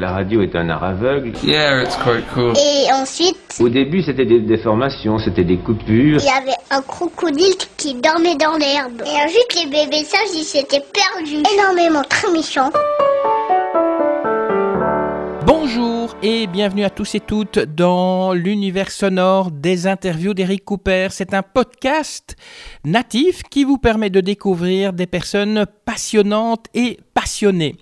La radio est un art aveugle. Yeah, it's quite cool. Et ensuite, Au début, c'était des déformations, c'était des coupures. il y avait un crocodile qui dormait dans l'herbe. Et ensuite, les bébés sages, ils s'étaient perdus. Énormément, très méchants. Bonjour et bienvenue à tous et toutes dans l'univers sonore des interviews d'Eric Cooper. C'est un podcast natif qui vous permet de découvrir des personnes passionnantes et passionnées.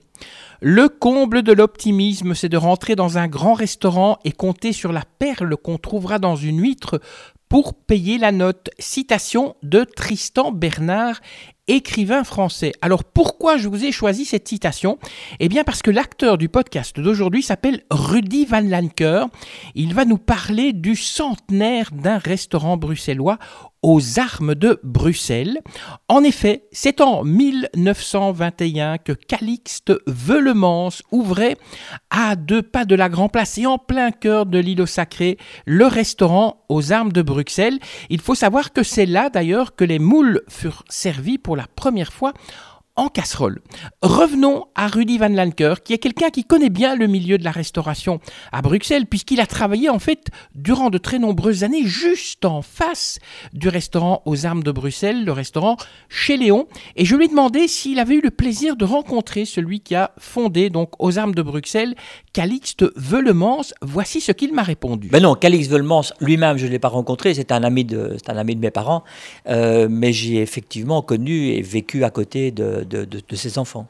Le comble de l'optimisme, c'est de rentrer dans un grand restaurant et compter sur la perle qu'on trouvera dans une huître pour payer la note. Citation de Tristan Bernard, écrivain français. Alors pourquoi je vous ai choisi cette citation? Eh bien parce que l'acteur du podcast d'aujourd'hui s'appelle Rudy Van Lanker. Il va nous parler du centenaire d'un restaurant bruxellois aux armes de Bruxelles. En effet, c'est en 1921 que Calixte Veulemans ouvrait à deux pas de la Grand Place et en plein cœur de l'îlot sacré le restaurant aux armes de Bruxelles. Il faut savoir que c'est là d'ailleurs que les moules furent servis pour la première fois en casserole. Revenons à Rudy Van Lanker, qui est quelqu'un qui connaît bien le milieu de la restauration à Bruxelles, puisqu'il a travaillé en fait durant de très nombreuses années juste en face du restaurant aux armes de Bruxelles, le restaurant chez Léon. Et je lui ai demandé s'il avait eu le plaisir de rencontrer celui qui a fondé donc aux armes de Bruxelles, Calixte Veulemans. Voici ce qu'il m'a répondu. Ben non, Calix Veulemans lui-même, je ne l'ai pas rencontré, c'est un, ami de- un ami de mes parents, euh, mais j'ai effectivement connu et vécu à côté de, de- ses enfants,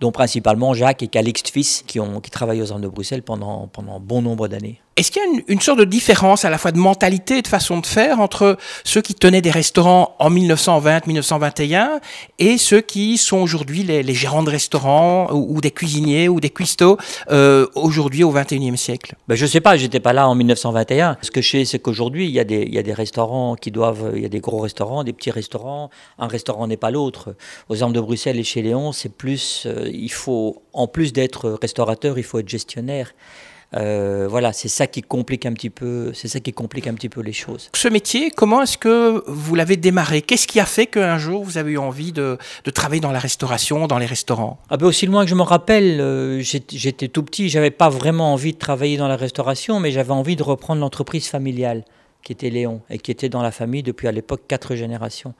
dont principalement Jacques et Calixte fils, qui, ont, travaillent aux armes de Bruxelles pendant, pendant bon nombre d'années. Est-ce qu'il y a une, une sorte de différence à la fois de mentalité et de façon de faire entre ceux qui tenaient des restaurants en 1920-1921 et ceux qui sont aujourd'hui les, les gérants de restaurants ou, des cuisiniers ou des cuistots euh, aujourd'hui au 21e siècle? Ben, je sais pas, j'étais pas là en 1921. Ce que je sais, c'est qu'aujourd'hui, il y, a des- y a des restaurants qui doivent. Il y a des gros restaurants, des petits restaurants. Un restaurant n'est pas l'autre. Aux Armes de Bruxelles et chez Léon, c'est plus. euh, il faut, en plus d'être restaurateur, il faut être gestionnaire. Euh, voilà, c'est ça qui complique un petit peu. C'est ça qui complique un petit peu les choses. Ce métier, comment est-ce que vous l'avez démarré? Qu'est-ce qui a fait qu'un jour vous avez eu envie de, de travailler dans la restauration, dans les restaurants? Ah ben, aussi loin que je me rappelle, euh, j'étais j'étais tout petit, j'avais pas vraiment envie de travailler dans la restauration, mais j'avais envie de reprendre l'entreprise familiale qui était Léon et qui était dans la famille depuis à l'époque quatre générations.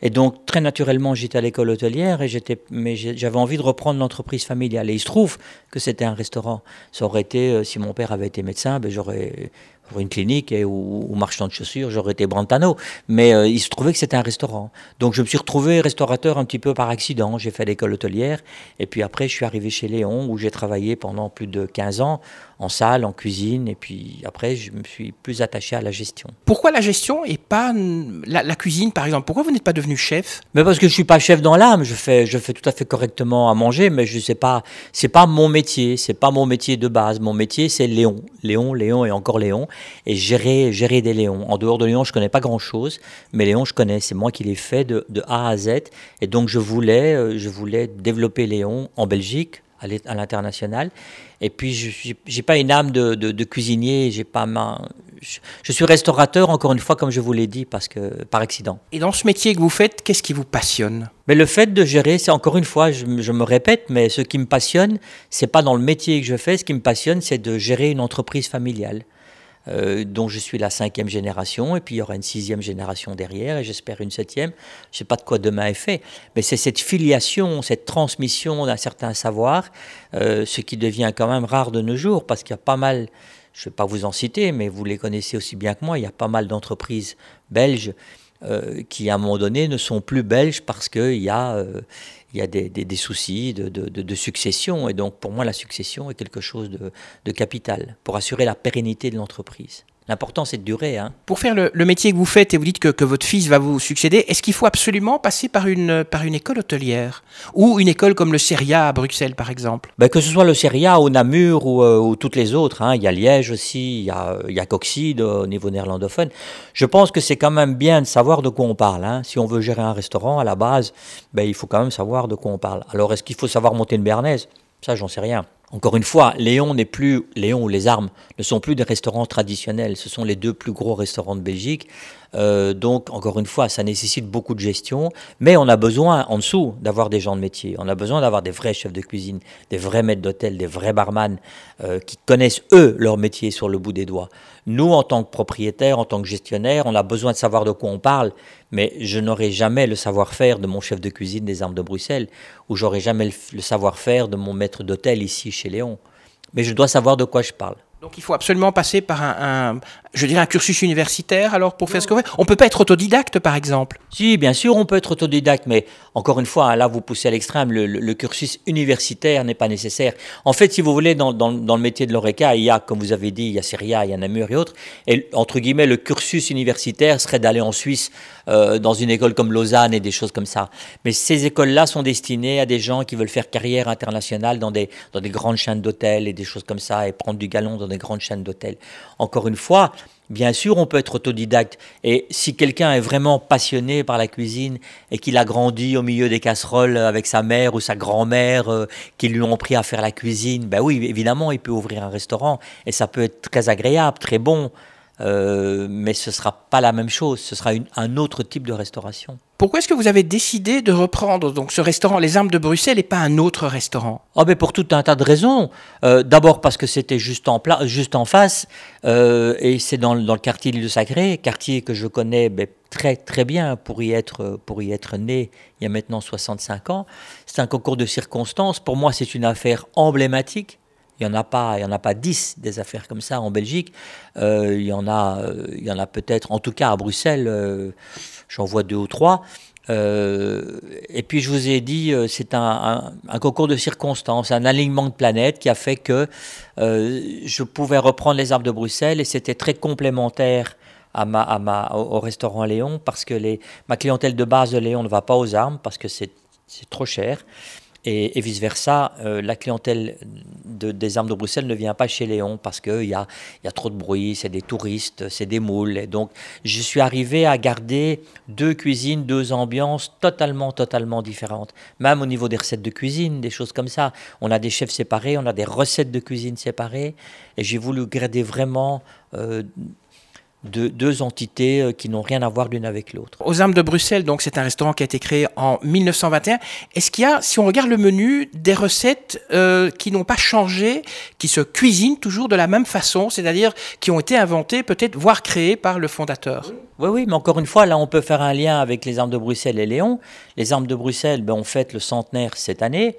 Et donc très naturellement j'étais à l'école hôtelière et j'étais, mais j'avais envie de reprendre l'entreprise familiale. Et il se trouve que c'était un restaurant. Ça aurait été, euh, si mon père avait été médecin, ben j'aurais pour une clinique et, ou, ou marchand de chaussures, j'aurais été Brantano. Mais euh, il se trouvait que c'était un restaurant. Donc je me suis retrouvé restaurateur un petit peu par accident. J'ai fait l'école hôtelière et puis après je suis arrivé chez Léon où j'ai travaillé pendant plus de 15 ans en salle, en cuisine et puis après je me suis plus attaché à la gestion. Pourquoi la gestion et pas la, la cuisine par exemple? Pourquoi vous n'êtes pas devenu chef? Mais parce que je suis pas chef dans l'âme, je fais, je fais tout à fait correctement à manger, mais je sais pas, c'est pas mon métier, c'est pas mon métier de base. Mon métier, c'est Léon, Léon, Léon et encore Léon, et gérer, gérer des Léons. En dehors de Léon, je connais pas grand chose, mais Léon, je connais, c'est moi qui l'ai fait de, de A à Z, et donc je voulais, euh, je voulais développer Léon en Belgique, à l'international. Et puis, je suis- j'ai pas une âme de, de, de cuisinier, j'ai pas ma, je, je suis restaurateur encore une fois, comme je vous l'ai dit, parce que par accident. Et dans ce métier que vous faites, qu'est-ce qui vous passionne? Mais le fait de gérer, c'est encore une fois, je, me- je me répète, mais ce qui me passionne, c'est pas dans le métier que je fais. Ce qui me passionne, c'est de gérer une entreprise familiale, euh, dont je suis la cinquième génération, et puis il y aura une sixième génération derrière, et j'espère une septième. Je sais pas de quoi demain est fait, mais c'est cette filiation, cette transmission d'un certain savoir, euh, ce qui devient quand même rare de nos jours, parce qu'il y a pas mal. Je ne vais pas vous en citer, mais vous les connaissez aussi bien que moi. Il y a pas mal d'entreprises belges euh, qui, à un moment donné, ne sont plus belges parce qu'il y a, il y a des, soucis de, succession. Et donc, pour moi, la succession est quelque chose de capital pour assurer la pérennité de l'entreprise. L'important, c'est de durer. Hein. Pour faire le, le métier que vous faites et vous dites que, que votre fils va vous succéder, est-ce qu'il faut absolument passer par une, par une école hôtelière Ou une école comme le CERIA à Bruxelles, par exemple? Ben, que ce soit le Seria ou Namur ou, euh, ou toutes les autres, hein. il y a Liège aussi, il y a, il y a Coxide au niveau néerlandophone. Je pense que c'est quand même bien de savoir de quoi on parle. hein. Si on veut gérer un restaurant, à la base, ben, il faut quand même savoir de quoi on parle. Alors, est-ce qu'il faut savoir monter une bernaise Ça, j'en sais rien. Encore une fois, Léon n'est plus Léon ou les armes ne sont plus des restaurants traditionnels. Ce sont les deux plus gros restaurants de Belgique. Euh, donc, encore une fois, ça nécessite beaucoup de gestion, mais on a besoin en dessous d'avoir des gens de métier. On a besoin d'avoir des vrais chefs de cuisine, des vrais maîtres d'hôtel, des vrais barman euh, qui connaissent eux leur métier sur le bout des doigts. Nous, en tant que propriétaires, en tant que gestionnaires, on a besoin de savoir de quoi on parle, mais je n'aurai jamais le savoir-faire de mon chef de cuisine des armes de Bruxelles, ou j'aurai jamais le savoir-faire de mon maître d'hôtel ici chez Léon. Mais je dois savoir de quoi je parle. Donc il faut absolument passer par un, je dirais un cursus universitaire alors pour faire ce qu'on fait. On peut pas être autodidacte par exemple. Si, bien sûr, on peut être autodidacte, mais encore une fois, hein, là vous poussez à l'extrême, le, cursus universitaire n'est pas nécessaire. En fait, si vous voulez, dans, le métier de l'ORECA, il y a, comme vous avez dit, il y a Syria, il y a Namur et autres, et entre guillemets, le cursus universitaire serait d'aller en Suisse euh, dans une école comme Lausanne et des choses comme ça. Mais ces écoles-là sont destinées à des gens qui veulent faire carrière internationale dans des, dans des grandes chaînes d'hôtels et des choses comme ça, et prendre du galon dans des grandes chaînes d'hôtels. Encore une fois, bien sûr, on peut être autodidacte. Et si quelqu'un est vraiment passionné par la cuisine et qu'il a grandi au milieu des casseroles avec sa mère ou sa grand-mère euh, qui lui ont appris à faire la cuisine, ben oui, évidemment, il peut ouvrir un restaurant et ça peut être très agréable, très bon. Euh, mais ce ne sera pas la même chose, ce sera un autre type de restauration. Pourquoi est-ce que vous avez décidé de reprendre donc ce restaurant Les Armes de Bruxelles et pas un autre restaurant? Oh ben Pour tout un tas de raisons. Euh, d'abord parce que c'était juste, en juste en face euh, et c'est dans, dans, le quartier L'Île Sacré, quartier que je connais ben, très très bien pour y, être, pour y être né il y a maintenant 65 ans. C'est un concours de circonstances. Pour moi, c'est une affaire emblématique il n'y en a pas, il y en a pas dix des affaires comme ça en Belgique. Euh, il y en a, euh, il a peut-être, en tout cas à Bruxelles, euh, j'en vois deux ou trois. et puis je vous ai dit, c'est un, concours de circonstances, un alignement de planètes qui a fait que je pouvais reprendre les arbres de Bruxelles et c'était très complémentaire à ma, à ma, au, restaurant Léon parce que les, ma clientèle de base de Léon ne va pas aux armes parce que c'est trop cher et, vice-versa, euh, la clientèle des armes de Bruxelles ne vient pas chez Léon parce qu'il y a, trop de bruit, c'est des touristes, c'est des moules. Et donc, je suis arrivé à garder deux cuisines, deux ambiances totalement, totalement différentes. Même au niveau des recettes de cuisine, des choses comme ça. On a des chefs séparés, on a des recettes de cuisine séparées. Et j'ai voulu garder vraiment... Euh, de deux entités euh, qui n'ont rien à voir l'une avec l'autre. Aux Armes de Bruxelles, donc c'est un restaurant qui a été créé en 1921. Est-ce qu'il y a, si on regarde le menu, des recettes euh, qui n'ont pas changé, qui se cuisinent toujours de la même façon, c'est-à-dire qui ont été inventées, peut-être, voire créées par le fondateur? Oui, oui, mais encore une fois, là, on peut faire un lien avec les Armes de Bruxelles et Léon. Les Armes de Bruxelles, ben, on fête le centenaire cette année.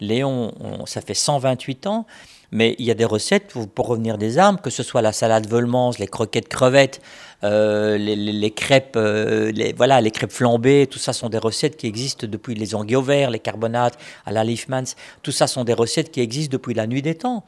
Léon, ça fait 128 ans. Mais il y a des recettes pour revenir des armes, que ce soit la salade Volmans, les croquettes crevettes, euh, les, crêpes, euh, les, voilà, les crêpes flambées, tout ça sont des recettes qui existent depuis les anguilles au vert, les carbonates, à la Leafmans. Tout ça sont des recettes qui existent depuis la nuit des temps.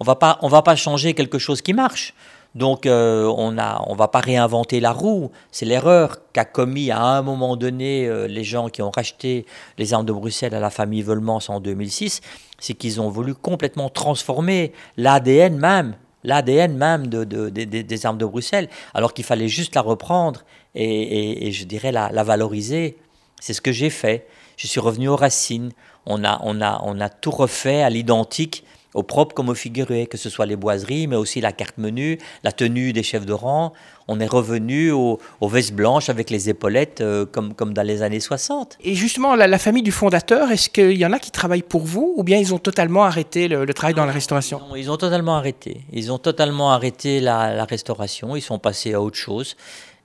On va pas, on va pas changer quelque chose qui marche. Donc euh, on ne on va pas réinventer la roue. C'est l'erreur qu'a commis à un moment donné euh, les gens qui ont racheté les armes de Bruxelles à la famille Volmans en 2006, c'est qu'ils ont voulu complètement transformer l'ADN même, l'ADN même de, des armes de Bruxelles, alors qu'il fallait juste la reprendre et, je dirais la, la valoriser. C'est ce que j'ai fait. Je suis revenu aux racines. On a, on a, on a tout refait à l'identique au propre comme au figuré, que ce soit les boiseries, mais aussi la carte menu, la tenue des chefs de rang. On est revenu aux, vestes blanches avec les épaulettes euh, comme, comme dans les années 60. Et justement, la, famille du fondateur, est-ce qu'il y en a qui travaillent pour vous ou bien ils ont totalement arrêté le, travail dans la restauration? Ils ont totalement arrêté. Ils ont totalement arrêté la, restauration. Ils sont passés à autre chose.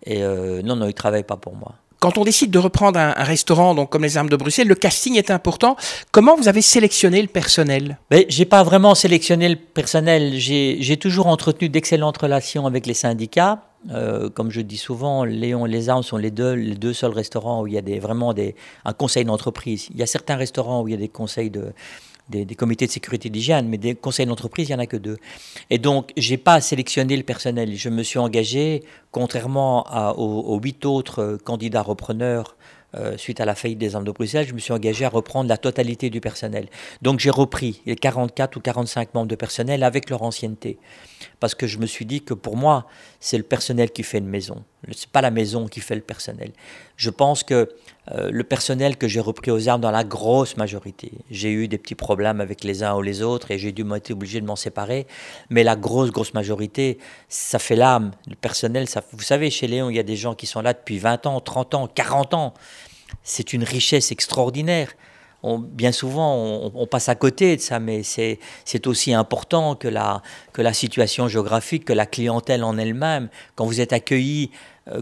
Et euh, non, non, ils ne travaillent pas pour moi. Quand on décide de reprendre un, restaurant, donc comme les Armes de Bruxelles, le casting est important. Comment vous avez sélectionné le personnel? Je J'ai pas vraiment sélectionné le personnel. J'ai toujours entretenu d'excellentes relations avec les syndicats. Euh, comme je dis souvent, Léon et les Armes sont les deux, seuls restaurants où il y a vraiment un conseil d'entreprise. Il y a certains restaurants où il y a des conseils de, des, comités de sécurité d'hygiène, mais des conseils d'entreprise, il n'y en a que deux. Et donc, je n'ai pas sélectionné le personnel. Je me suis engagé, contrairement aux, huit autres euh, candidats repreneurs euh, suite à la faillite des armes de Bruxelles, je me suis engagé à reprendre la totalité du personnel. Donc j'ai repris les 44 ou 45 membres de personnel avec leur ancienneté. Parce que je me suis dit que pour moi, c'est le personnel qui fait une maison. C'est pas la maison qui fait le personnel. Je pense que euh, le personnel que j'ai repris aux armes dans la grosse majorité, j'ai eu des petits problèmes avec les uns ou les autres et j'ai dû être obligé de m'en séparer, mais la grosse, grosse majorité, ça fait l'âme. Le personnel, ça, vous savez, chez Léon, il y a des gens qui sont là depuis 20 ans, 30 ans, 40 ans. C'est une richesse extraordinaire bien souvent, on, passe à côté de ça, mais c'est aussi important que la, que la situation géographique, que la clientèle en elle-même. Quand vous êtes accueilli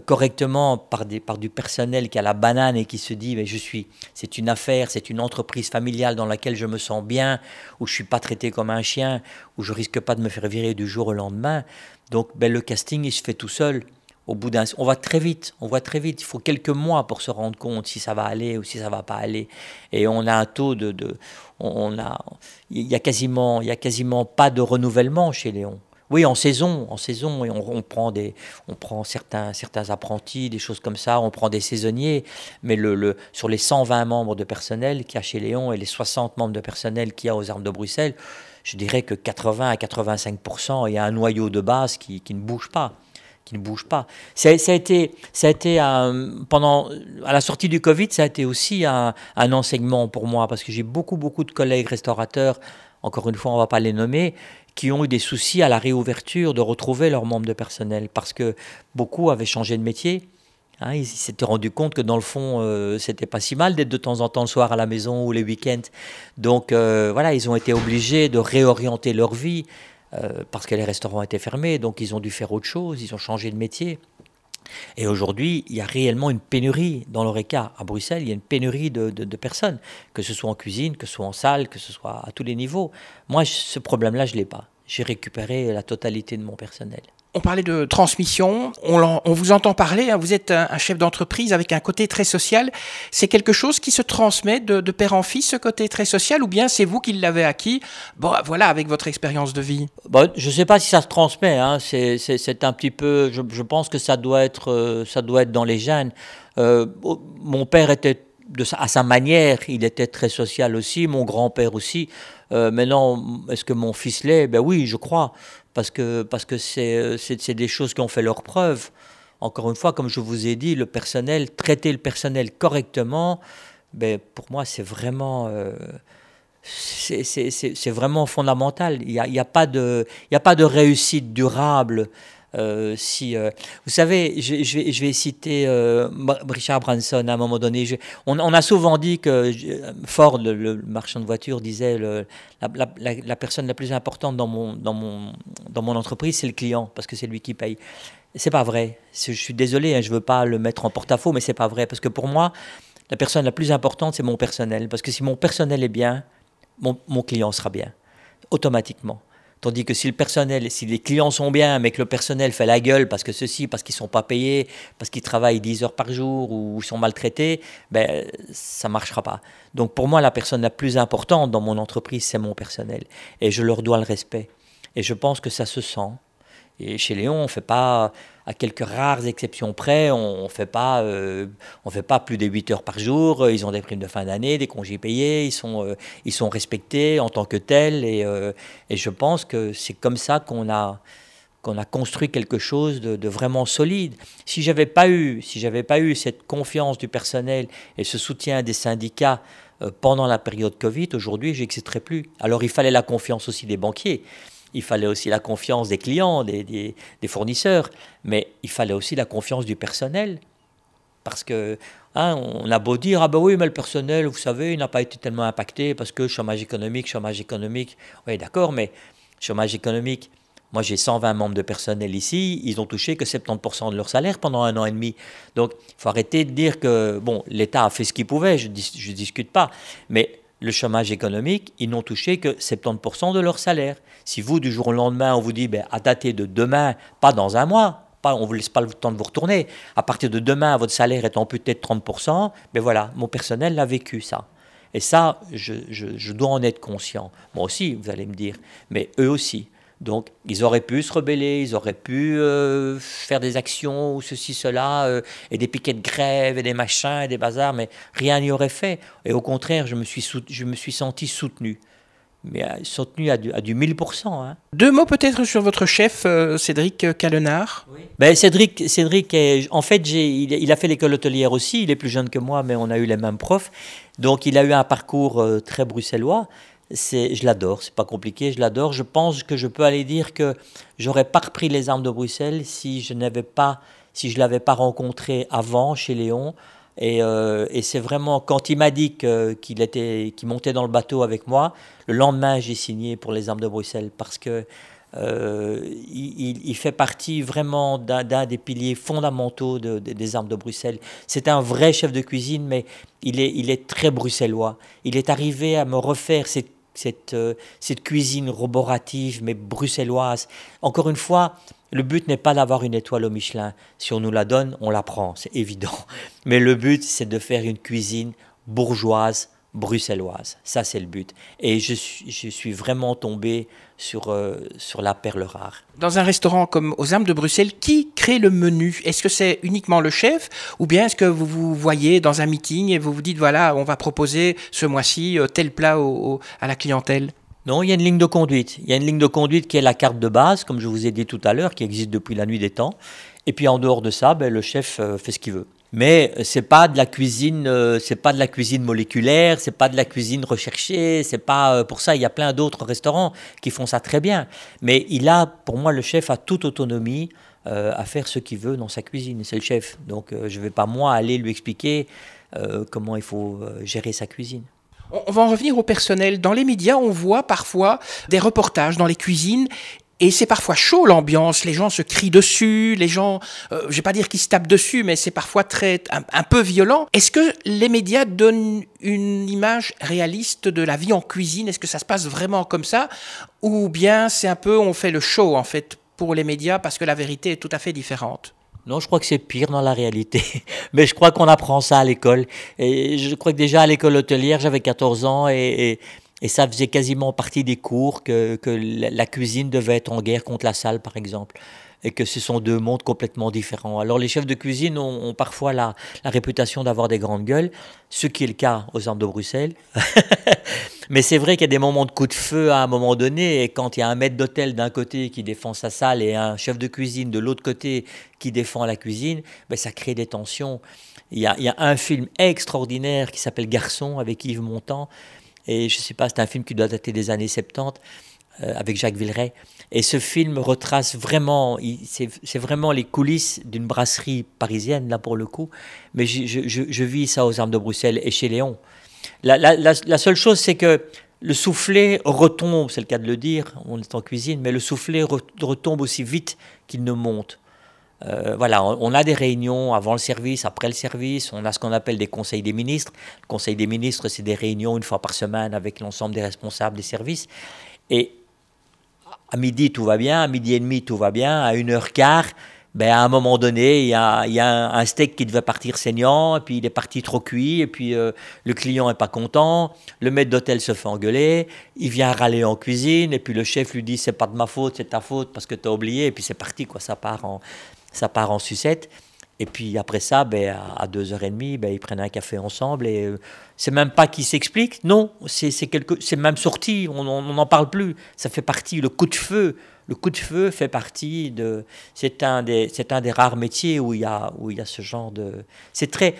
correctement par, des, par du personnel qui a la banane et qui se dit, mais je suis, c'est une affaire, c'est une entreprise familiale dans laquelle je me sens bien, où je suis pas traité comme un chien, où je risque pas de me faire virer du jour au lendemain. Donc, ben, le casting, il se fait tout seul au bout d'un, on va très vite, on voit très vite. Il faut quelques mois pour se rendre compte si ça va aller ou si ça va pas aller. Et on a un taux de, de on a, il y a quasiment, il y a quasiment pas de renouvellement chez Léon. Oui, en saison, en saison, on, on, prend des, on prend certains, certains apprentis, des choses comme ça, on prend des saisonniers, mais le, le sur les 120 membres de personnel qu'il y a chez Léon et les 60 membres de personnel qu'il y a aux Armes de Bruxelles, je dirais que 80 à 85% il y a un noyau de base qui, qui ne bouge pas qui ne bouge pas. Ça, a été, ça a été pendant, à la sortie du Covid, ça a été aussi un, enseignement pour moi, parce que j'ai beaucoup, beaucoup de collègues restaurateurs, encore une fois, on ne va pas les nommer, qui ont eu des soucis à la réouverture de retrouver leurs membres de personnel, parce que beaucoup avaient changé de métier. Hein, ils s'étaient rendus compte que dans le fond, euh, c'était pas si mal d'être de temps en temps le soir à la maison ou les week-ends. Donc euh, voilà, ils ont été obligés de réorienter leur vie. Euh, parce que les restaurants étaient fermés, donc ils ont dû faire autre chose, ils ont changé de métier. Et aujourd'hui, il y a réellement une pénurie dans l'ORECA. À Bruxelles, il y a une pénurie de, de, personnes, que ce soit en cuisine, que ce soit en salle, que ce soit à tous les niveaux. Moi, ce problème-là, je ne l'ai pas. J'ai récupéré la totalité de mon personnel. On parlait de transmission, on, vous entend parler, hein, vous êtes un, chef d'entreprise avec un côté très social. C'est quelque chose qui se transmet de, père en fils, ce côté très social, ou bien c'est vous qui l'avez acquis, bon, voilà, avec votre expérience de vie bon, Je ne sais pas si ça se transmet, hein. c'est un petit peu, je, pense que ça doit être, euh, ça doit être dans les gènes. Euh, mon père était de à sa manière, il était très social aussi, mon grand-père aussi. Euh, maintenant, est-ce que mon fils l'est? Ben oui, je crois parce que parce que c'est des choses qui ont fait leur preuve. Encore une fois, comme je vous ai dit, le personnel, traiter le personnel correctement, ben, pour moi, c'est vraiment, euh, c'est vraiment fondamental. Il n'y a, a, pas de, a pas de réussite durable euh, si, euh, vous savez, je, vais, citer euh, Richard Branson à un moment donné. on, a souvent dit que Ford, le, marchand de voitures, disait le, la, personne la plus importante dans mon, entreprise, c'est le client, parce que c'est lui qui paye. C'est pas vrai. Je suis désolé, hein, je veux pas le mettre en porte-à-faux, mais c'est pas vrai, parce que pour moi, la personne la plus importante, c'est mon personnel, parce que si mon personnel est bien, mon client sera bien, automatiquement. Tandis que si le personnel, si les clients sont bien, mais que le personnel fait la gueule parce que ceci, parce qu'ils ne sont pas payés, parce qu'ils travaillent 10 heures par jour ou sont maltraités, ben, ça ne marchera pas. Donc pour moi, la personne la plus importante dans mon entreprise, c'est mon personnel. Et je leur dois le respect. Et je pense que ça se sent. Et chez Léon, on ne fait pas, à quelques rares exceptions près, on ne fait, pas, euh, fait pas plus de 8 heures par jour. Ils ont des primes de fin d'année, des congés payés, ils sont, euh, ils sont respectés en tant que tels. Et, euh, et je pense que c'est comme ça qu'on a, qu'on a construit quelque chose de, vraiment solide. Si j'avais pas si pas eu cette confiance du personnel et ce soutien des syndicats pendant la période Covid, aujourd'hui, j'exciterais plus. Alors il fallait la confiance aussi des banquiers il fallait aussi la confiance des clients, des, fournisseurs, mais il fallait aussi la confiance du personnel. Parce que hein, on a beau dire, ah ben oui, mais le personnel, vous savez, il n'a pas été tellement impacté parce que chômage économique, chômage économique. Oui, d'accord, mais chômage économique, moi j'ai 120 membres de personnel ici, ils ont touché que 70% de leur salaire pendant un an et demi. Donc il faut arrêter de dire que, bon, l'État a fait ce qu'il pouvait, je ne discute pas, mais le chômage économique, ils n'ont touché que 70% de leur salaire. Si vous, du jour au lendemain, on vous dit, ben, à dater de demain, pas dans un mois, pas, on ne vous laisse pas le temps de vous retourner, à partir de demain, votre salaire est amputé de 30%, ben voilà, mon personnel l'a vécu ça. Et ça, je, je dois en être conscient. Moi aussi, vous allez me dire, mais eux aussi. Donc, ils auraient pu se rebeller, ils auraient pu euh, faire des actions ou ceci, cela, euh, et des piquets de grève et des machins et des bazars, mais rien n'y aurait fait. Et au contraire, je me suis, je me suis senti soutenu. mais ils sont tenus à du, à du 1000%. Hein. Deux mots peut-être sur votre chef, Cédric Calenard ben, Cédric, Cédric en fait, il, il, a fait l'école hôtelière aussi, il est plus jeune que moi, mais on a eu les mêmes profs. Donc il a eu un parcours très bruxellois je l'adore, c'est pas compliqué, je l'adore. Je pense que je peux aller dire que j'aurais pas repris les armes de Bruxelles si je n'avais pas, si je l'avais pas rencontré avant chez Léon. Et, euh, c'est vraiment quand il m'a dit qu'il était, qu'il montait dans le bateau avec moi, le lendemain j'ai signé pour les armes de Bruxelles parce que euh, il, fait partie vraiment d'un des piliers fondamentaux des armes de Bruxelles. C'est un vrai chef de cuisine, mais il est, il est très bruxellois. Il est arrivé à me refaire cette cette, euh, cette cuisine roborative mais bruxelloise. Encore une fois, le but n'est pas d'avoir une étoile au Michelin. Si on nous la donne, on la prend, c'est évident. Mais le but, c'est de faire une cuisine bourgeoise, bruxelloise. Ça, c'est le but. Et je, je suis vraiment tombé sur, euh, sur la perle rare. Dans un restaurant comme aux Armes de Bruxelles, qui crée le menu? Est-ce que c'est uniquement le chef ou bien est-ce que vous vous voyez dans un meeting et vous vous dites voilà, on va proposer ce mois-ci euh, tel plat à la clientèle? Non, il y a une ligne de conduite. Il y a une ligne de conduite qui est la carte de base, comme je vous ai dit tout à l'heure, qui existe depuis la nuit des temps. Et puis en dehors de ça, ben, le chef euh, fait ce qu'il veut mais c'est pas de la cuisine euh, c'est pas de la cuisine moléculaire c'est pas de la cuisine recherchée c'est pas euh, pour ça il y a plein d'autres restaurants qui font ça très bien. Mais il a pour moi le chef a toute autonomie euh, à faire ce qu'il veut dans sa cuisine. C'est le chef. Donc je vais pas moi aller lui expliquer comment il faut gérer sa cuisine. On va en revenir au personnel. Dans les médias, on voit parfois des reportages dans les cuisines et c'est parfois chaud l'ambiance, les gens se crient dessus, les gens, euh, je vais pas dire qu'ils se tapent dessus, mais c'est parfois très un, peu violent. Est-ce que les médias donnent une image réaliste de la vie en cuisine? Est-ce que ça se passe vraiment comme ça? Ou bien c'est un peu, on fait le show en fait pour les médias parce que la vérité est tout à fait différente? Non, je crois que c'est pire dans la réalité. Mais je crois qu'on apprend ça à l'école. Et je crois que déjà à l'école hôtelière, j'avais 14 ans et, et ça faisait quasiment partie des cours que, que la cuisine devait être en guerre contre la salle, par exemple et que ce sont deux mondes complètement différents. Alors les chefs de cuisine ont, parfois la, la réputation d'avoir des grandes gueules, ce qui est le cas aux armes de Bruxelles. Mais c'est vrai qu'il y a des moments de coup de feu à un moment donné, et quand il y a un maître d'hôtel d'un côté qui défend sa salle et un chef de cuisine de l'autre côté qui défend la cuisine, ben ça crée des tensions. Il y, a, il y a un film extraordinaire qui s'appelle Garçon avec Yves Montand, et je sais pas, c'est un film qui doit dater des années 70 euh, avec Jacques Villeray. Et ce film retrace vraiment, c'est vraiment les coulisses d'une brasserie parisienne, là pour le coup. Mais je, vis ça aux Armes de Bruxelles et chez Léon. La, la, seule chose, c'est que le soufflet retombe, c'est le cas de le dire, on est en cuisine, mais le soufflet retombe aussi vite qu'il ne monte. Euh, voilà, on, a des réunions avant le service, après le service, on a ce qu'on appelle des conseils des ministres. Le conseil des ministres, c'est des réunions une fois par semaine avec l'ensemble des responsables des services. Et à midi, tout va bien, à midi et demi, tout va bien, à une heure quart, ben, à un moment donné, il y a, y a un, steak qui devait partir saignant, et puis il est parti trop cuit, et puis euh, le client est pas content, le maître d'hôtel se fait engueuler, il vient râler en cuisine, et puis le chef lui dit c'est pas de ma faute, c'est ta faute parce que tu as oublié, et puis c'est parti, quoi, ça part en, ça part en sucette. Et puis après ça, ben, à 2h30, ben, ils prennent un café ensemble. Et euh, c'est même pas qu'ils s'expliquent, non, c'est même sorti, on n'en parle plus. Ça fait partie, le coup de feu, le coup de feu fait partie de. C'est un, des, un des rares métiers où il y a, où il y a ce genre de. C'est très,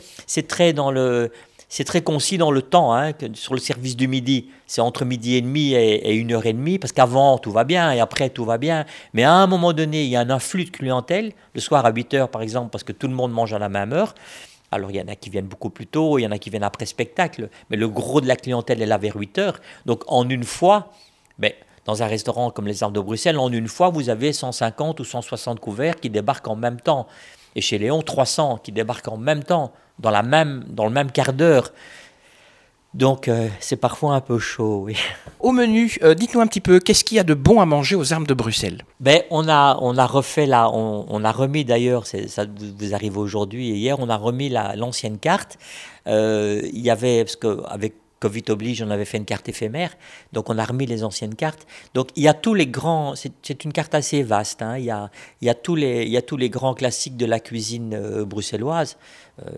très dans le c'est très concis dans le temps. Hein, sur le service du midi, c'est entre midi et demi et, une heure et demie, parce qu'avant, tout va bien et après, tout va bien. Mais à un moment donné, il y a un afflux de clientèle, le soir à 8 heures, par exemple, parce que tout le monde mange à la même heure. Alors, il y en a qui viennent beaucoup plus tôt, il y en a qui viennent après spectacle, mais le gros de la clientèle est là vers 8 heures. Donc, en une fois, ben, dans un restaurant comme les Armes de Bruxelles, en une fois, vous avez 150 ou 160 couverts qui débarquent en même temps. Et chez Léon, 300 qui débarquent en même temps dans, la même, dans le même quart d'heure. Donc euh, c'est parfois un peu chaud, oui. Au menu, euh, dites-nous un petit peu, qu'est-ce qu'il y a de bon à manger aux armes de Bruxelles? Ben, on, a, on a refait là, on, a remis d'ailleurs, ça vous arrive aujourd'hui et hier, on a remis l'ancienne carte. Euh, il y avait, parce qu'avec Covid oblige, on avait fait une carte éphémère, donc on a remis les anciennes cartes. Donc il y a tous les grands, c'est une carte assez vaste, hein. il, y a, tous les, les grands classiques de la cuisine euh, bruxelloise, euh,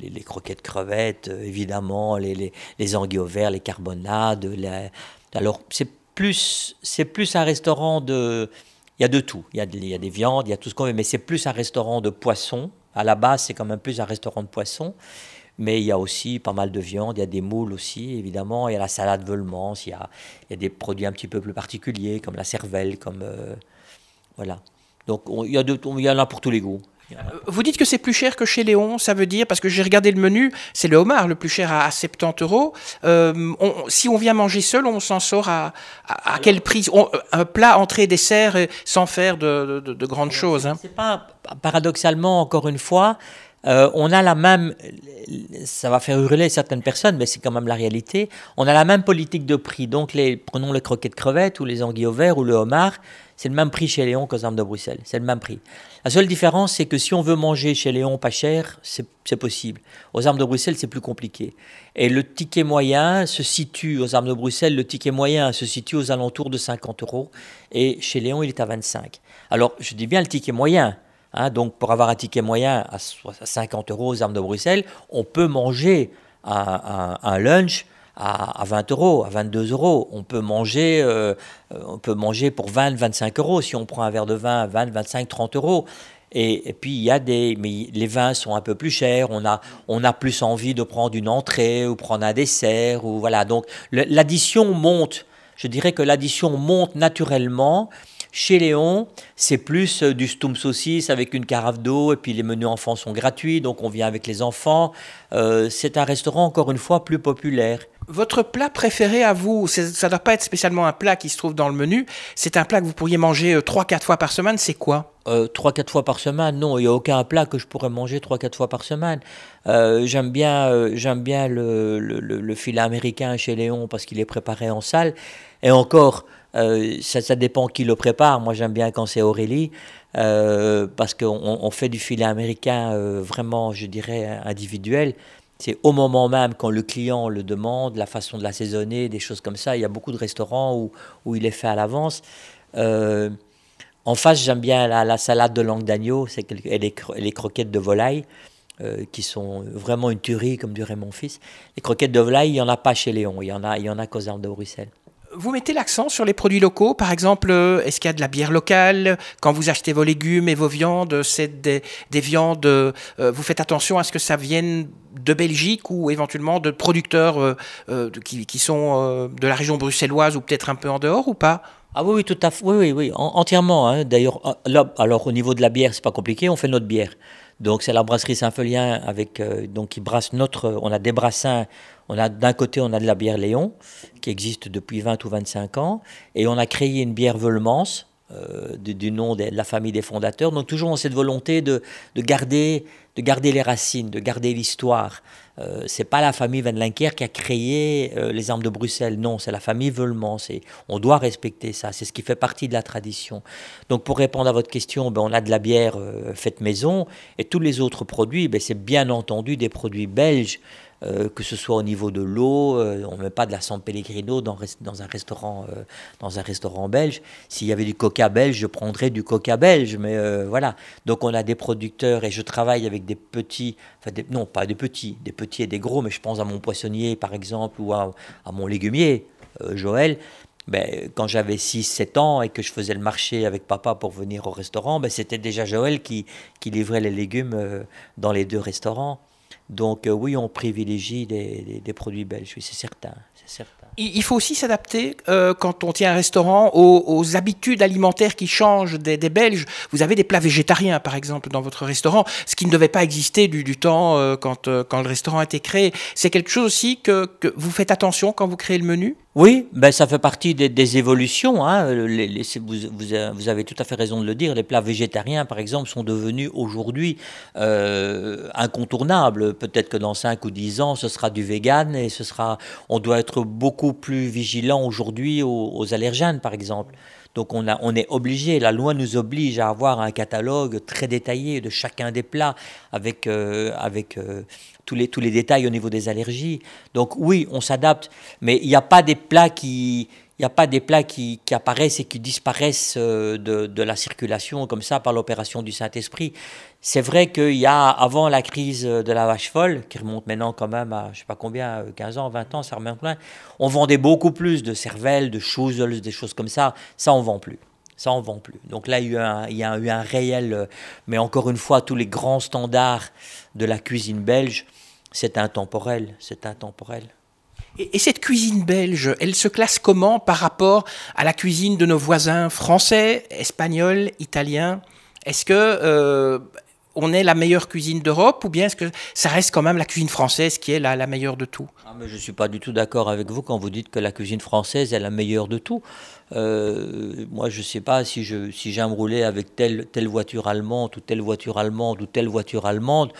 les, croquettes crevettes, euh, évidemment, les, les, les anguilles au vert, les carbonades, Alors, c'est plus, un restaurant de. Il y a de tout. Il y a, il y a des viandes, il y a tout ce qu'on veut, mais c'est plus un restaurant de poisson. À la base, c'est quand même plus un restaurant de poisson. Mais il y a aussi pas mal de viande, il y a des moules aussi, évidemment. Il y a la salade Volmans, il y a, il y a des produits un petit peu plus particuliers, comme la cervelle, comme. euh, voilà. Donc, on- il y, a de, il y en a pour tous les goûts. Vous dites que c'est plus cher que chez Léon, ça veut dire, parce que j'ai regardé le menu, c'est le homard le plus cher à, à 70 euros. Euh, on- si on vient manger seul, on s'en sort à, à, à quel prix? On- Un plat, entrée, dessert, euh, sans faire de, de- de grandes choses. hein. C'est pas paradoxalement encore une fois, euh, on a la même, ça va faire hurler certaines personnes, mais c'est quand même la réalité. On a la même politique de prix. Donc les, prenons les croquettes crevettes ou les anguilles au vert ou le homard, c'est le même prix chez Léon qu'aux armes de Bruxelles. C'est le même prix. La seule différence, c'est que si on veut manger chez Léon pas cher, c'est c'est possible. Aux armes de Bruxelles, c'est plus compliqué. Et le ticket moyen se situe aux armes de Bruxelles, le ticket moyen se situe aux alentours de 50 euros. Et chez Léon, il est à 25. Alors, je dis bien le ticket moyen. Hein, donc, pour avoir un ticket moyen à so- à 50 euros aux armes de Bruxelles, on peut manger un, un- un lunch à, à 20 euros, à 22 euros. On peut manger, euh, on peut manger pour 20, 25 euros si on prend un verre de vin à 20, 25, 30 euros. Et, et puis il y a des, mais les vins sont un peu plus chers. On a, on a plus envie de prendre une entrée ou prendre un dessert ou voilà. Donc l'addition monte. Je dirais que l'addition monte naturellement. Chez Léon, c'est plus euh, du stum saucisse avec une carafe d'eau et puis les menus enfants sont gratuits, donc on vient avec les enfants. Euh, c'est un restaurant encore une fois plus populaire. Votre plat préféré à vous, ça ne doit pas être spécialement un plat qui se trouve dans le menu, c'est un plat que vous pourriez manger 3-4 fois par semaine, c'est quoi? Euh, trois, quatre fois par semaine, non, il n'y a aucun plat que je pourrais manger trois, quatre fois par semaine. Euh, j'aime bien, euh, j'aime bien le, le- le- le filet américain chez Léon parce qu'il est préparé en salle. Et encore, euh, ça, dépend qui le prépare. Moi, j'aime bien quand c'est Aurélie euh, parce qu'on on fait du filet américain euh, vraiment, je dirais, individuel. C'est au moment même quand le client le demande, la façon de l'assaisonner, des choses comme ça. Il y a beaucoup de restaurants où, il est fait à l'avance. En face, j'aime bien la, la salade de langue d'agneau et les, les croquettes de volaille, qui sont vraiment une tuerie, comme dirait mon fils. Les croquettes de volaille, il n'y en a pas chez Léon, il y en a, il y en a qu'aux armes de Bruxelles. Vous mettez l'accent sur les produits locaux, par exemple, euh, est-ce qu'il y a de la bière locale? Quand vous achetez vos légumes et vos viandes, c'est des, des viandes, euh, euh, vous faites attention à ce que ça vienne de Belgique ou éventuellement de producteurs qui, sont de la région bruxelloise ou peut-être un peu en dehors ou pas? Ah oui, oui, tout à fait, oui, oui, oui, en- entièrement. hein. D'ailleurs, là, alors au niveau de la bière, c'est pas compliqué, on fait notre bière. Donc c'est la brasserie Saint-Felien avec donc qui brasse notre. On a des brassins. On a d'un côté on a de la bière Léon qui existe depuis 20 ou 25 ans et on a créé une bière Veulmans euh, du, nom de la famille des fondateurs. Donc toujours dans cette volonté de, de garder de garder les racines, de garder l'histoire. Euh, c'est pas la famille Van Linker qui a créé euh, les armes de Bruxelles, non, c'est la famille Veulmans. C'est, on doit respecter ça, c'est ce qui fait partie de la tradition. Donc pour répondre à votre question, ben, on a de la bière euh, faite maison et tous les autres produits, ben, c'est bien entendu des produits belges. Euh, que ce soit au niveau de l'eau, euh, on ne met pas de la San Pellegrino dans, un restaurant, euh, dans un restaurant belge. S'il y avait du coca belge, je prendrais du coca belge, mais voilà. Donc on a des producteurs et je travaille avec des petits, enfin des- non pas des petits, des petits et des gros, mais je pense à mon poissonnier par exemple ou à, mon légumier, Joël. Ben, quand j'avais 6-7 ans et que je faisais le marché avec papa pour venir au restaurant, ben, c'était déjà Joël qui, livrait les légumes dans les deux restaurants. Donc euh, oui, on privilégie des, produits belges, oui, c'est certain, certain. Il il faut aussi s'adapter euh, quand on tient un restaurant aux, aux habitudes alimentaires qui changent des, des Belges. Vous avez des plats végétariens, par exemple, dans votre restaurant, ce qui ne devait pas exister du, du temps euh, quand, euh, quand le restaurant a été créé. C'est quelque chose aussi que, que vous faites attention quand vous créez le menu? Oui, ben ça fait partie des, évolutions. Hein. Les- les- c'est- vous, avez tout à fait raison de le dire. Les plats végétariens, par exemple, sont devenus aujourd'hui euh, incontournables. Peut-être que dans 5 ou 10 ans, ce sera du vegan et ce sera. On doit être beaucoup plus vigilant aujourd'hui aux, allergènes, par exemple. Donc on, a, on est obligé, la loi nous oblige à avoir un catalogue très détaillé de chacun des plats avec, euh, avec euh, tous, les, tous les détails au niveau des allergies. Donc oui, on s'adapte, mais il n'y a pas des plats qui... il a pas des plats qui, apparaissent et qui disparaissent euh, de, la circulation comme ça par l'opération du Saint-Esprit. C'est vrai qu'il y a, avant la crise de la vache folle, qui remonte maintenant quand même à, je sais pas combien, 15 ans, 20 ans, ça remonte plein, on vendait beaucoup plus de cervelles, de choses, des choses comme ça. Ça, on vend plus. Ça, on vend plus. Donc là, il y, a eu un, il y a eu un réel... Euh, mais encore une fois, tous les grands standards de la cuisine belge, c'est intemporel. C'est intemporel. Et, cette cuisine belge, elle se classe comment par rapport à la cuisine de nos voisins français, espagnols, italiens? Est-ce que euh, on est la meilleure cuisine d'Europe ou bien est-ce que ça reste quand même la cuisine française qui est la, meilleure de tout? Ah, mais Je ne suis pas du tout d'accord avec vous quand vous dites que la cuisine française est la meilleure de tout. Euh, moi, je ne sais pas si j'aime si rouler avec telle, telle voiture allemande ou telle voiture allemande ou telle voiture allemande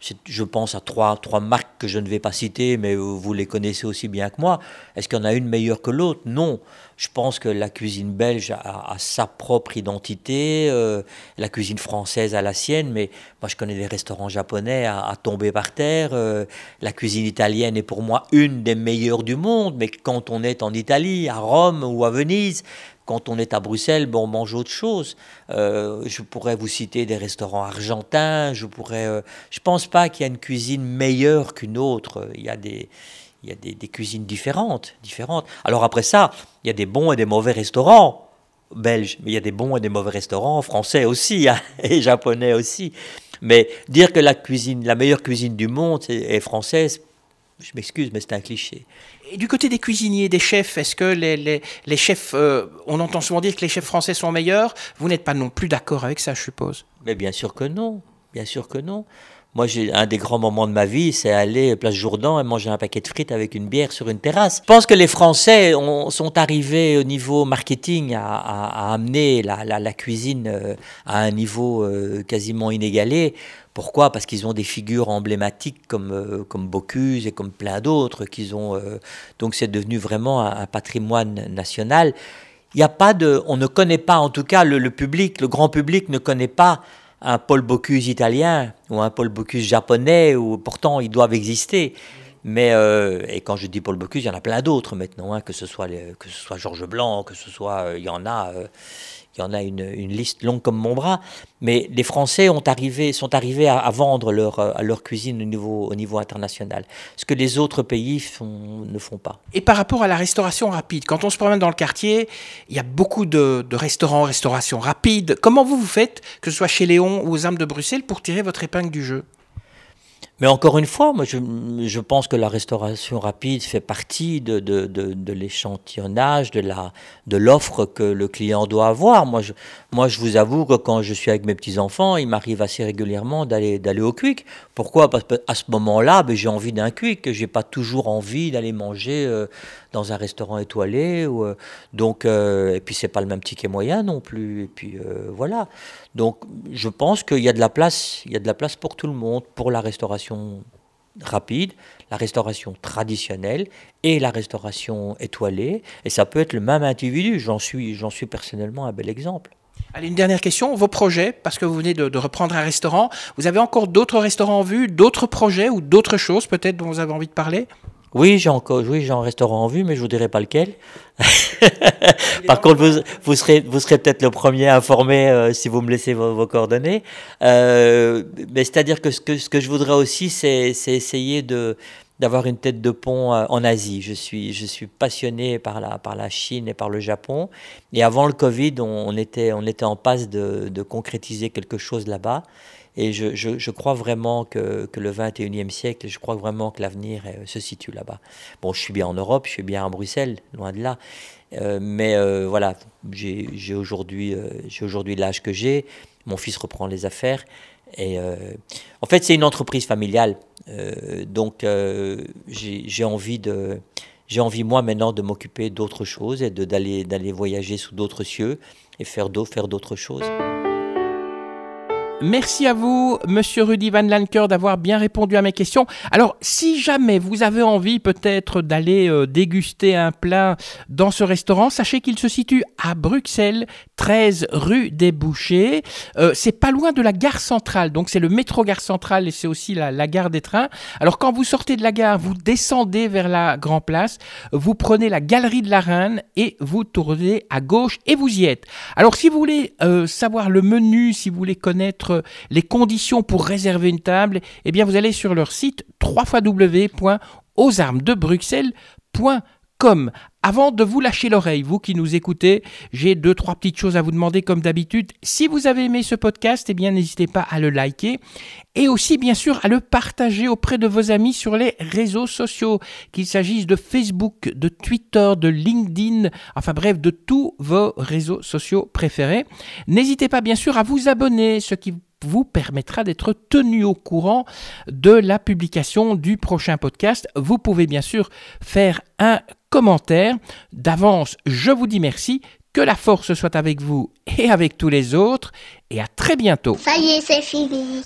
je pense à trois, trois marques que je ne vais pas citer, mais vous les connaissez aussi bien que moi. Est-ce qu'il y en a une meilleure que l'autre? Non. Je pense que la cuisine belge a, sa propre identité, euh, la cuisine française a la sienne, mais moi je connais des restaurants japonais à, tomber par terre. Euh, la cuisine italienne est pour moi une des meilleures du monde, mais quand on est en Italie, à Rome ou à Venise, quand on est à Bruxelles, bon, on mange autre chose. Euh, je pourrais vous citer des restaurants argentins. Je pourrais. Euh, je pense pas qu'il y a une cuisine meilleure qu'une autre. Il y a des il y a des, cuisines différentes, différentes. Alors après ça, il y a des bons et des mauvais restaurants belges, mais il y a des bons et des mauvais restaurants français aussi hein, et japonais aussi. Mais dire que la cuisine, la meilleure cuisine du monde est française, je m'excuse, mais c'est un cliché. Et du côté des cuisiniers, des chefs, est-ce que les, les, les chefs, euh, on entend souvent dire que les chefs français sont meilleurs, vous n'êtes pas non plus d'accord avec ça, je suppose. Mais bien sûr que non, bien sûr que non. Moi, j'ai un des grands moments de ma vie, c'est aller place Jourdan et manger un paquet de frites avec une bière sur une terrasse. Je pense que les Français sont arrivés au niveau marketing à, amener la, cuisine euh, à un niveau euh, quasiment inégalé pourquoi? Parce qu'ils ont des figures emblématiques comme, euh, comme Bocuse et comme plein d'autres. qu'ils ont. Donc c'est devenu vraiment un, patrimoine national. Il n'y a pas de, on ne connaît pas, en tout cas le, public, le grand public ne connaît pas un Paul Bocuse italien ou un Paul Bocuse japonais, ou pourtant ils doivent exister. Mais euh, et quand je dis Paul Bocuse, il y en a plein d'autres maintenant, hein, que ce soit que ce soit Georges Blanc, que ce soit, il y en a il y en a une, liste longue comme mon bras, mais les Français ont arrivé, sont arrivés à, vendre leur, leur cuisine au niveau, au niveau international, ce que les autres pays ne font pas. Et par rapport à la restauration rapide, quand on se promène dans le quartier, il y a beaucoup de, de restaurants, restauration rapide. Comment vous vous faites, que ce soit chez Léon ou aux Armes de Bruxelles, pour tirer votre épingle du jeu? Mais encore une fois, moi, je, je, pense que la restauration rapide fait partie de, de, de, de l'échantillonnage, de, la, de l'offre que le client doit avoir. Moi je, moi, je vous avoue que quand je suis avec mes petits-enfants, il m'arrive assez régulièrement d'aller, au quick. Pourquoi? Parce qu'à ce moment-là, ben, j'ai envie d'un quick. J'ai pas toujours envie d'aller manger euh, dans un restaurant étoilé. Euh, donc, euh, et puis, c'est pas le même ticket moyen non plus. Et puis, voilà. Donc, je pense qu'il y a de la place, il y a de la place pour tout le monde, pour la restauration rapide, la restauration traditionnelle et la restauration étoilée. Et ça peut être le même individu. J'en suis, j'en suis personnellement un bel exemple. Allez, une dernière question. Vos projets, parce que vous venez de, de reprendre un restaurant, vous avez encore d'autres restaurants en vue, d'autres projets ou d'autres choses peut-être dont vous avez envie de parler? Oui, j'ai encore, oui, j'ai un restaurant en vue, mais je vous dirai pas lequel. Par contre, vous, vous serez, vous serez peut-être le premier informé euh, si vous me laissez vos, coordonnées. Euh, mais c'est-à-dire que ce que ce que je voudrais aussi, c'est, c'est essayer de d'avoir une tête de pont euh, en Asie. Je suis, je suis passionné par la, par la Chine et par le Japon. Et avant le Covid, on, était, on était en passe de, de concrétiser quelque chose là-bas. Et je, je, crois vraiment que, que, le 21e siècle, je crois vraiment que l'avenir euh, se situe là-bas. Bon, je suis bien en Europe, je suis bien à Bruxelles, loin de là. Euh, mais euh, voilà, j'ai aujourd'hui aujourd'hui l'âge que j'ai. Mon fils reprend les affaires. Et en fait, c'est une entreprise familiale. Donc, j'ai envie de j'ai envie moi maintenant de m'occuper d'autres choses et d'aller d'aller voyager sous d'autres cieux et faire d'autres choses. Merci à vous, monsieur Rudy Van Lanker, d'avoir bien répondu à mes questions. Alors, si jamais vous avez envie peut-être d'aller euh, déguster un plat dans ce restaurant, sachez qu'il se situe à Bruxelles, 13 rue des Bouchers. Euh, c'est pas loin de la gare centrale, donc c'est le métro gare centrale et c'est aussi la, gare des trains. Alors, quand vous sortez de la gare, vous descendez vers la Grand Place, vous prenez la galerie de la Reine et vous tournez à gauche et vous y êtes. Alors, si vous voulez euh, savoir le menu, si vous voulez connaître les conditions pour réserver une table, eh bien vous allez sur leur site www.ausarmesdebruxelles.com. Avant de vous lâcher l'oreille, vous qui nous écoutez, j'ai deux, trois petites choses à vous demander comme d'habitude. Si vous avez aimé ce podcast, eh bien n'hésitez pas à le liker et aussi bien sûr à le partager auprès de vos amis sur les réseaux sociaux, qu'il s'agisse de Facebook, de Twitter, de LinkedIn, enfin bref, de tous vos réseaux sociaux préférés. N'hésitez pas bien sûr à vous abonner, ce qui vous permettra d'être tenu au courant de la publication du prochain podcast. Vous pouvez bien sûr faire un commentaire. D'avance, je vous dis merci. Que la force soit avec vous et avec tous les autres. Et à très bientôt. Ça y est, c'est fini.